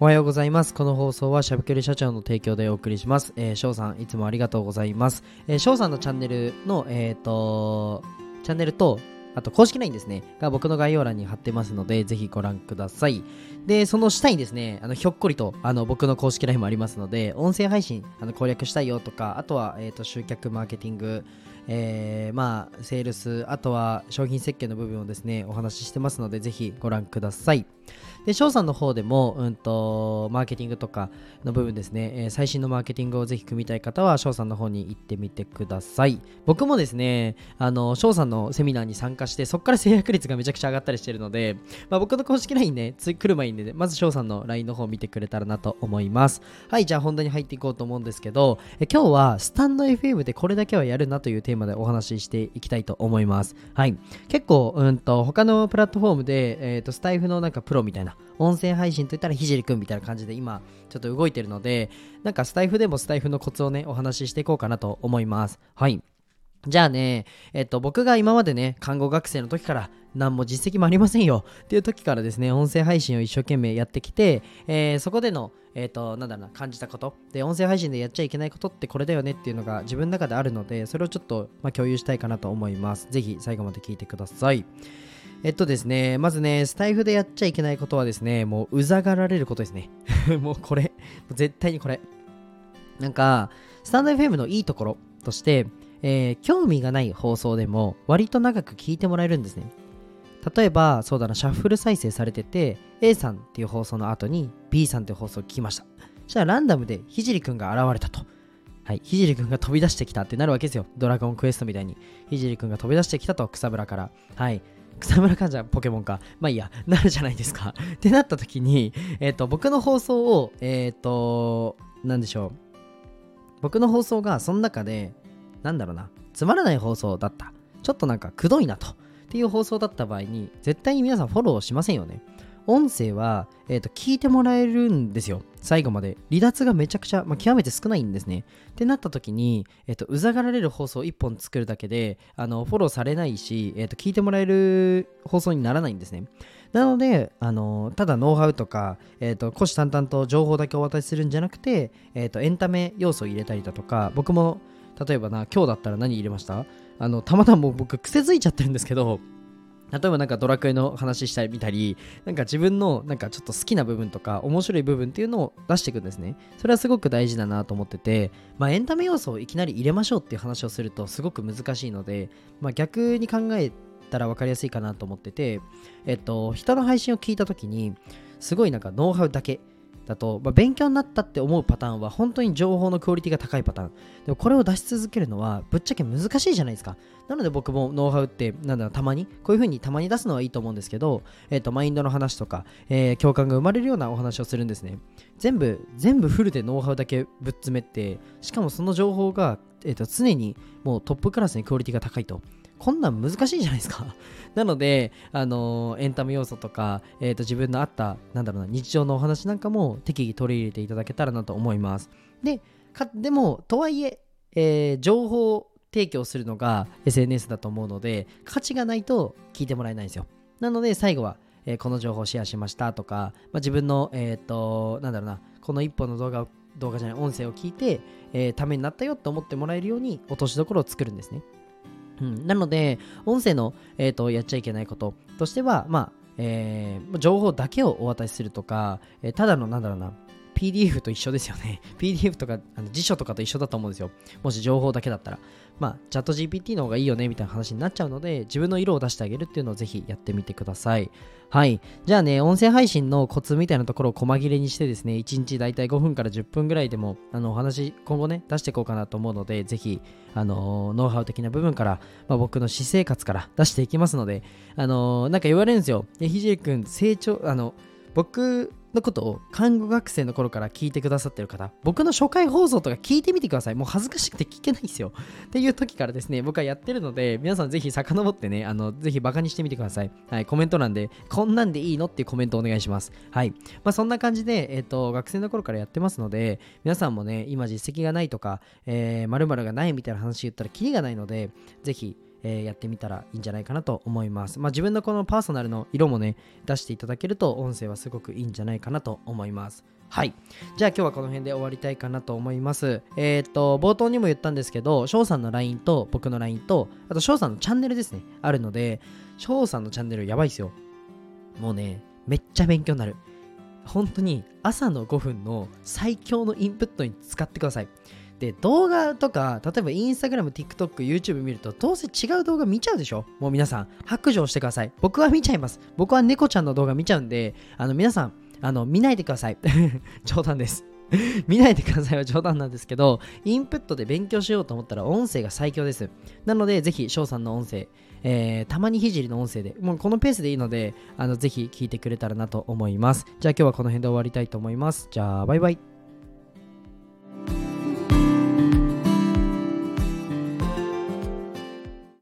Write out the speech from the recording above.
おはようございます。この放送はしゃべくり社長の提供でお送りします。えー、翔さん、いつもありがとうございます。えー、翔さんのチャンネルの、えっ、ー、と、チャンネルと、あと公式 LINE ですね、が僕の概要欄に貼ってますので、ぜひご覧ください。で、その下にですね、あのひょっこりとあの僕の公式 LINE もありますので、音声配信あの攻略したいよとか、あとは、えーと、集客マーケティング、えー、まあ、セールス、あとは商品設計の部分をですね、お話ししてますので、ぜひご覧ください。で、翔さんの方でも、うんと、マーケティングとかの部分ですね、えー、最新のマーケティングをぜひ組みたい方は、翔さんの方に行ってみてください。僕もですね、あの、翔さんのセミナーに参加して、そこから制約率がめちゃくちゃ上がったりしてるので、まあ、僕の公式 LINE ね、つ来る前にね、まず翔さんの LINE の方を見てくれたらなと思います。はい、じゃあ本題に入っていこうと思うんですけど、え今日はスタンド FM でこれだけはやるなというテーマでお話ししていきたいと思います。はい。結構、うんと、他のプラットフォームで、えっ、ー、と、スタイフのなんかプロみたいな、音声配信といったらひじりくんみたいな感じで今ちょっと動いてるのでなんかスタイフでもスタイフのコツをねお話ししていこうかなと思いますはいじゃあね、えっと、僕が今までね、看護学生の時から何も実績もありませんよっていう時からですね、音声配信を一生懸命やってきて、えー、そこでの、えっ、と、なんだろうな、感じたこと、で、音声配信でやっちゃいけないことってこれだよねっていうのが自分の中であるので、それをちょっと、まあ、共有したいかなと思います。ぜひ最後まで聞いてください。えっとですね、まずね、スタイフでやっちゃいけないことはですね、もううざがられることですね。もうこれ、絶対にこれ。なんか、スタンド FM のいいところとして、えー、興味がない放送でも割と長く聞いてもらえるんですね。例えば、そうだな、シャッフル再生されてて、A さんっていう放送の後に B さんっていう放送を聞きました。そしたらランダムでひじりくんが現れたと。はい、ひじりくんが飛び出してきたってなるわけですよ。ドラゴンクエストみたいに。ひじりくんが飛び出してきたと、草むらから。はい。草村かじゃポケモンか。まあいいや、なるじゃないですか。ってなった時に、えっ、ー、と、僕の放送を、えっ、ー、と、なんでしょう。僕の放送がその中で、なんだろうな、つまらない放送だった。ちょっとなんかくどいなと。っていう放送だった場合に、絶対に皆さんフォローしませんよね。音声は、えーと、聞いてもらえるんですよ。最後まで。離脱がめちゃくちゃ、まあ、極めて少ないんですね。ってなった時に、えーと、うざがられる放送1本作るだけで、あのフォローされないし、えーと、聞いてもらえる放送にならないんですね。なので、あのただノウハウとか、えー、と虎視眈々と情報だけお渡しするんじゃなくて、えー、とエンタメ要素を入れたりだとか、僕も例えばな、今日だったら何入れました？あのたまたま僕癖づいちゃってるんですけど、例えばなんかドラクエの話したり見たり、なんか自分のなんかちょっと好きな部分とか面白い部分っていうのを出していくんですね。それはすごく大事だなと思ってて、まあエンタメ要素をいきなり入れましょうっていう話をするとすごく難しいので、まあ逆に考えたら分かりやすいかなと思ってて、えっと、人の配信を聞いた時に、すごいなんかノウハウだけだと、まあ、勉強になったって思うパターンは本当に情報のクオリティが高いパターン。でもこれを出し続けるのはぶっちゃけ難しいじゃないですか。なので僕もノウハウって、なんだろう、たまに、こういう風にたまに出すのはいいと思うんですけど、えっ、ー、と、マインドの話とか、えー、共感が生まれるようなお話をするんですね。全部、全部フルでノウハウだけぶっ詰めて、しかもその情報が、え、ー、と、常にもうトップクラスにクオリティが高いと。こんなん難しいじゃないですか なので、あの、エンタメ要素とか、えーと、自分のあった、なんだろうな、日常のお話なんかも適宜取り入れていただけたらなと思います。で、かでも、とはいええー、情報提供するのが SNS だと思うので、価値がないと聞いてもらえないんですよ。なので、最後は、えー、この情報をシェアしましたとか、まあ、自分の、えっ、ー、と、なんだろうな、この一本の動画を動画じゃない音声を聞いて、えー、ためになったよと思ってもらえるように落としどころを作るんですね。うん、なので、音声の、えーと、やっちゃいけないこと。としては、まあえー、情報だけをお渡しするとか、えー、ただの、なんだろうな、PDF と一緒ですよね。PDF とかあの辞書とかと一緒だと思うんですよ。もし情報だけだったら。まあ、チャット GPT の方がいいよねみたいな話になっちゃうので、自分の色を出してあげるっていうのをぜひやってみてください。はい。じゃあね、音声配信のコツみたいなところを細切れにしてですね、1日だいたい5分から10分ぐらいでも、あの、お話、今後ね、出していこうかなと思うので、ぜひ、あのー、ノウハウ的な部分から、まあ、僕の私生活から出していきますので、あのー、なんか言われるんですよ。ひじりくん、成長、あの、僕のことを看護学生の頃から聞いてくださってる方、僕の初回放送とか聞いてみてください。もう恥ずかしくて聞けないんですよ。っていう時からですね、僕はやってるので、皆さんぜひ遡ってね、あの、ぜひバカにしてみてください。はい、コメント欄で、こんなんでいいのっていうコメントお願いします。はい。まあ、そんな感じで、えっ、ー、と、学生の頃からやってますので、皆さんもね、今実績がないとか、えー、〇〇がないみたいな話言ったらキリがないので、ぜひ、えーやってみたらいいんじゃないかなと思います。まあ、自分のこのパーソナルの色もね、出していただけると音声はすごくいいんじゃないかなと思います。はい。じゃあ今日はこの辺で終わりたいかなと思います。えっ、と、冒頭にも言ったんですけど、翔さんの LINE と僕の LINE と、あと翔さんのチャンネルですね、あるので、翔さんのチャンネルやばいですよ。もうね、めっちゃ勉強になる。本当に朝の5分の最強のインプットに使ってください。で、動画とか、例えばインスタグラム、TikTok、YouTube 見ると、どうせ違う動画見ちゃうでしょ？もう皆さん、白状してください。僕は見ちゃいます。僕は猫ちゃんの動画見ちゃうんで、あの、皆さん、あの、見ないでください。冗談です。見ないでくださいは冗談なんですけど、インプットで勉強しようと思ったら音声が最強です。なので、ぜひ、翔さんの音声、えーたまにひじりの音声で、もうこのペースでいいので、あのぜひ聞いてくれたらなと思います。じゃあ今日はこの辺で終わりたいと思います。じゃあ、バイバイ。